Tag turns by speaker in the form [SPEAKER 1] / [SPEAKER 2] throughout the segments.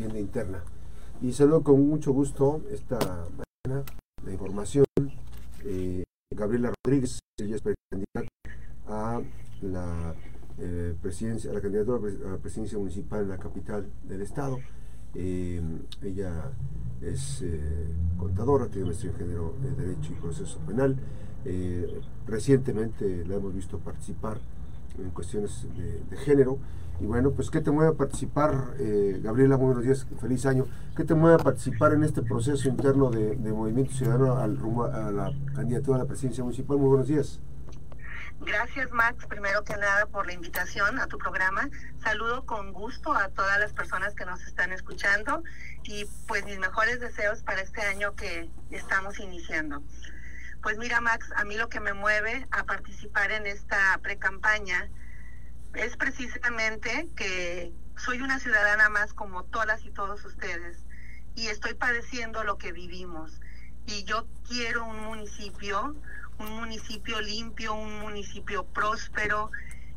[SPEAKER 1] contienda interna. Y saludo con mucho gusto esta mañana la información. Eh, Gabriela Rodríguez, ella es candidata a la eh, presidencia, a la candidatura a la presidencia municipal en la capital del estado. Eh, ella es contadora, tiene maestría en género, de Derecho y Proceso Penal. recientemente la hemos visto participar en cuestiones de, género. Y bueno, pues ¿qué te mueve a participar, eh, Gabriela? buenos días, feliz año. ¿Qué te mueve a participar en este proceso interno de, Movimiento Ciudadano al a la candidatura a la presidencia municipal? Muy buenos días.
[SPEAKER 2] Gracias, Max, primero que nada por la invitación a tu programa. Saludo con gusto a todas las personas que nos están escuchando y pues mis mejores deseos para este año que estamos iniciando. Pues mira, Max, a mí lo que me mueve a participar en esta pre-campaña es precisamente que soy una ciudadana más como todas y todos ustedes y estoy padeciendo lo que vivimos. Y yo quiero un municipio, un municipio limpio, un municipio próspero.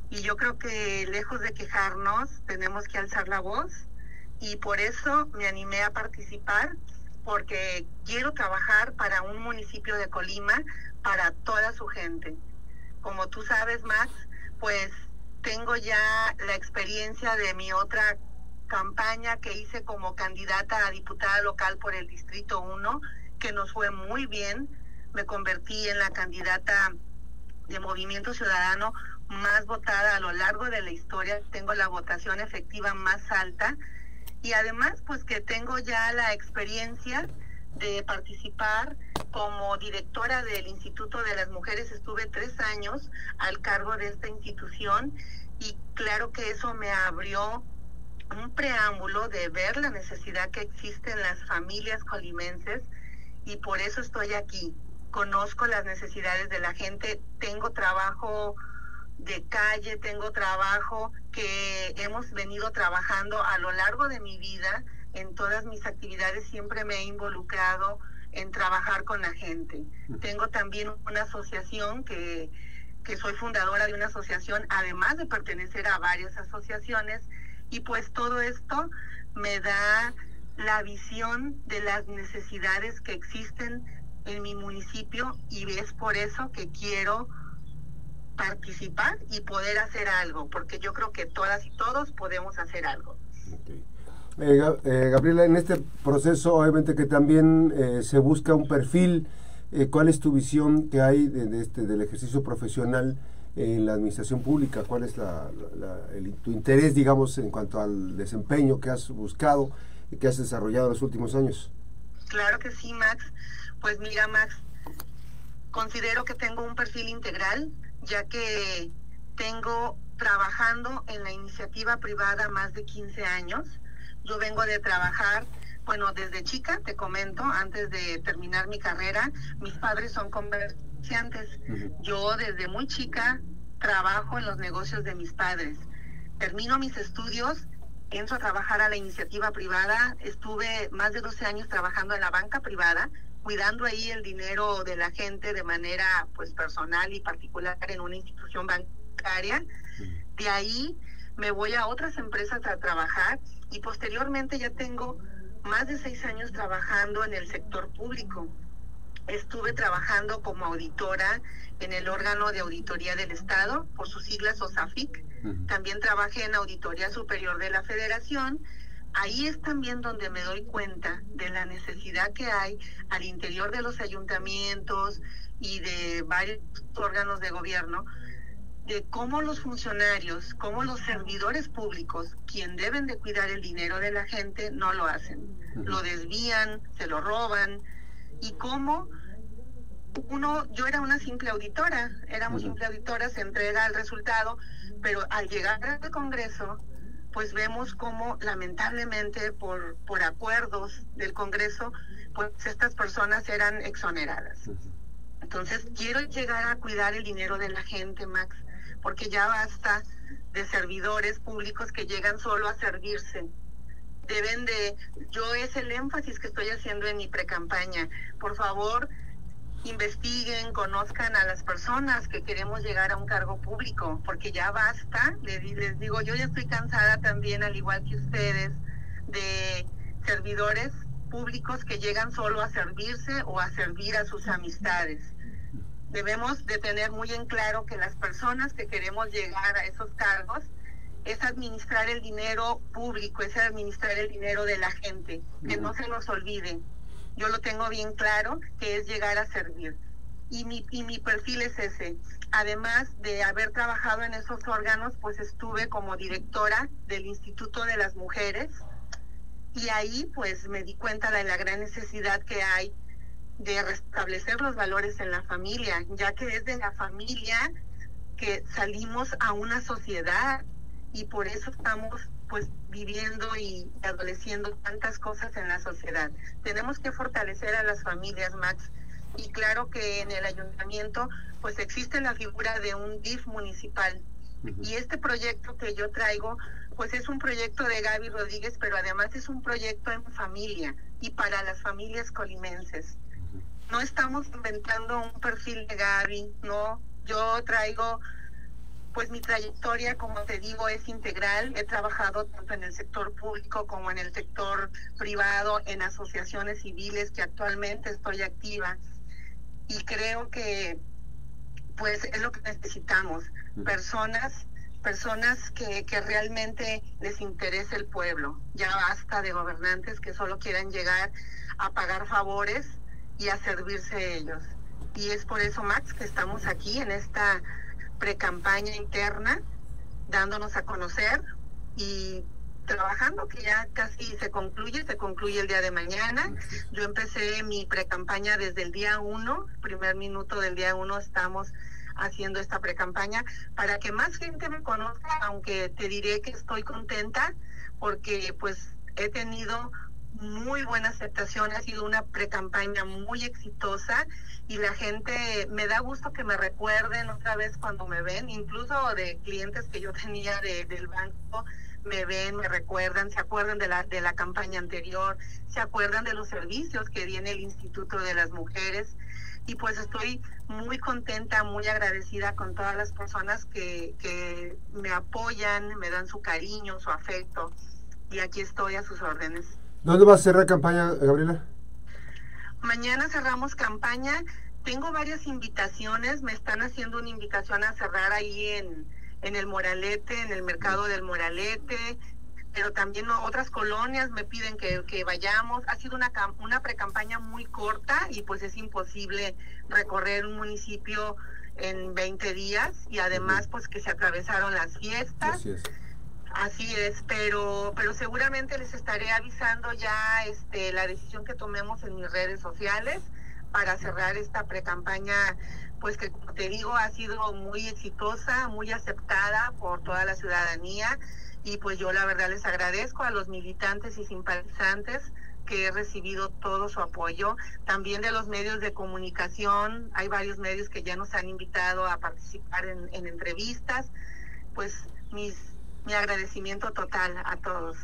[SPEAKER 2] Y yo creo que lejos de quejarnos, tenemos que alzar la voz. Y por eso me animé a participar porque quiero trabajar para un municipio de Colima, para toda su gente. Como tú sabes, Max, pues tengo ya la experiencia de mi otra campaña que hice como candidata a diputada local por el Distrito 1, que nos fue muy bien. Me convertí en la candidata de Movimiento Ciudadano más votada a lo largo de la historia. Tengo la votación efectiva más alta y además pues que tengo ya la experiencia de participar como directora del Instituto de las Mujeres. Estuve tres años al cargo de esta institución y claro que eso me abrió un preámbulo de ver la necesidad que existe en las familias colimenses y por eso estoy aquí. Conozco las necesidades de la gente, tengo trabajo de calle, tengo trabajo que hemos venido trabajando a lo largo de mi vida. En todas mis actividades siempre me he involucrado en trabajar con la gente. Tengo también una asociación que, que soy fundadora de una asociación, además de pertenecer a varias asociaciones, y pues todo esto me da la visión de las necesidades que existen en mi municipio y es por eso que quiero participar y poder hacer algo, porque yo creo que todas y todos podemos hacer algo.
[SPEAKER 1] Eh, eh, Gabriela, en este proceso obviamente que también eh, se busca un perfil, ¿cuál es tu visión que hay de, este, del ejercicio profesional en la administración pública? ¿Cuál es la, tu interés, digamos, en cuanto al desempeño que has buscado y que has desarrollado en los últimos años?
[SPEAKER 2] Claro que sí, Max. Pues mira, Max, considero que tengo un perfil integral ya que tengo trabajando en la iniciativa privada más de 15 años. Yo vengo de trabajar, bueno, desde chica, te comento, antes de terminar mi carrera, mis padres son comerciantes. Yo desde muy chica trabajo en los negocios de mis padres. Termino mis estudios, entro a trabajar a la iniciativa privada, estuve más de 12 años trabajando en la banca privada, cuidando ahí el dinero de la gente de manera pues personal y particular en una institución bancaria. De ahí me voy a otras empresas a trabajar y posteriormente ya tengo más de seis años trabajando en el sector público. Estuve trabajando como auditora en el órgano de auditoría del Estado, por sus siglas OSAFIC. También trabajé en Auditoría Superior de la Federación ahí es también donde me doy cuenta de la necesidad que hay al interior de los ayuntamientos y de varios órganos de gobierno de cómo los funcionarios, cómo los servidores públicos, quien deben de cuidar el dinero de la gente, no lo hacen. Lo desvían, se lo roban. Y cómo uno, yo era una simple auditora, éramos simple auditora, se entrega el resultado, pero al llegar al Congreso pues vemos cómo lamentablemente por, por acuerdos del Congreso, pues estas personas eran exoneradas. Entonces quiero llegar a cuidar el dinero de la gente, Max, porque ya basta de servidores públicos que llegan solo a servirse. Deben de, yo es el énfasis que estoy haciendo en mi precampaña. Por favor, investiguen, conozcan a las personas que queremos llegar a un cargo público, porque ya basta, les, les digo, yo ya estoy cansada también, al igual que ustedes, de servidores públicos que llegan solo a servirse o a servir a sus amistades. Debemos de tener muy en claro que las personas que queremos llegar a esos cargos es administrar el dinero público, es administrar el dinero de la gente, que no se nos olvide. Yo lo tengo bien claro, que es llegar a servir. Y mi, y mi perfil es ese. Además de haber trabajado en esos órganos, pues estuve como directora del Instituto de las Mujeres, y ahí pues me di cuenta de la gran necesidad que hay de restablecer los valores en la familia, ya que es de la familia que salimos a una sociedad y por eso estamos pues viviendo y adoleciendo tantas cosas en la sociedad. Tenemos que fortalecer a las familias, Max. Y claro que en el ayuntamiento pues existe la figura de un DIF municipal. Y este proyecto que yo traigo pues es un proyecto de Gaby Rodríguez, pero además es un proyecto en familia y para las familias colimenses. No estamos inventando un perfil de Gaby, no. Yo traigo, pues mi trayectoria, como te digo, es integral. He trabajado tanto en el sector público como en el sector privado, en asociaciones civiles que actualmente estoy activa. Y creo que, pues, es lo que necesitamos. Personas personas que, que realmente les interese el pueblo. Ya basta de gobernantes que solo quieran llegar a pagar favores y a servirse ellos. Y es por eso, Max, que estamos aquí en esta precampaña interna, dándonos a conocer y trabajando, que ya casi se concluye, se concluye el día de mañana. Yo empecé mi precampaña desde el día uno, primer minuto del día uno estamos haciendo esta precampaña para que más gente me conozca, aunque te diré que estoy contenta porque pues he tenido muy buena aceptación, ha sido una precampaña muy exitosa y la gente me da gusto que me recuerden otra vez cuando me ven, incluso de clientes que yo tenía de, del banco me ven, me recuerdan, se acuerdan de la, de la campaña anterior, se acuerdan de los servicios que viene el Instituto de las Mujeres y pues estoy muy contenta, muy agradecida con todas las personas que, que me apoyan, me dan su cariño, su afecto y aquí estoy a sus órdenes.
[SPEAKER 1] ¿Dónde va a cerrar campaña, Gabriela?
[SPEAKER 2] Mañana cerramos campaña. Tengo varias invitaciones. Me están haciendo una invitación a cerrar ahí en, en el Moralete, en el mercado del Moralete pero también otras colonias me piden que, que vayamos. Ha sido una, una pre-campaña muy corta y pues es imposible recorrer un municipio en 20 días y además pues que se atravesaron las fiestas.
[SPEAKER 1] Así es.
[SPEAKER 2] Así es, pero pero seguramente les estaré avisando ya este la decisión que tomemos en mis redes sociales para cerrar esta pre-campaña pues que como te digo ha sido muy exitosa, muy aceptada por toda la ciudadanía. Y pues yo la verdad les agradezco a los militantes y simpatizantes que he recibido todo su apoyo, también de los medios de comunicación, hay varios medios que ya nos han invitado a participar en, en entrevistas, pues mis, mi agradecimiento total a todos.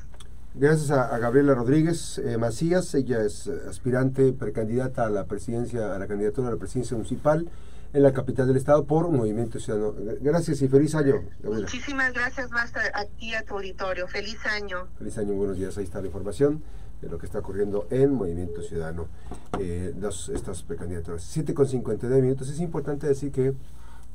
[SPEAKER 1] Gracias a, a Gabriela Rodríguez eh, Macías, ella es aspirante precandidata a la presidencia, a la candidatura a la presidencia municipal en la capital del estado por Movimiento Ciudadano. Gracias y feliz año.
[SPEAKER 2] Gabriela. Muchísimas gracias, Master, a ti, a tu auditorio. Feliz año.
[SPEAKER 1] Feliz año, buenos días. Ahí está la información de lo que está ocurriendo en Movimiento Ciudadano, eh, dos, estas precandidaturas. 7 con 59 minutos. Es importante decir que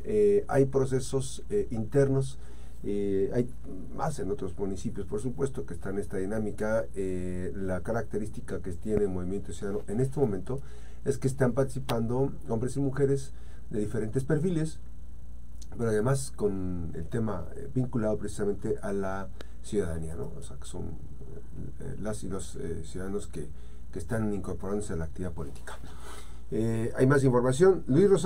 [SPEAKER 1] eh, hay procesos eh, internos. Eh, hay más en otros municipios, por supuesto, que está en esta dinámica. Eh, la característica que tiene Movimiento Ciudadano en este momento es que están participando hombres y mujeres de diferentes perfiles, pero además con el tema eh, vinculado precisamente a la ciudadanía, ¿no? O sea, que son las y los ciudadanos que, que están incorporándose a la actividad política. hay más información. Luis Rosario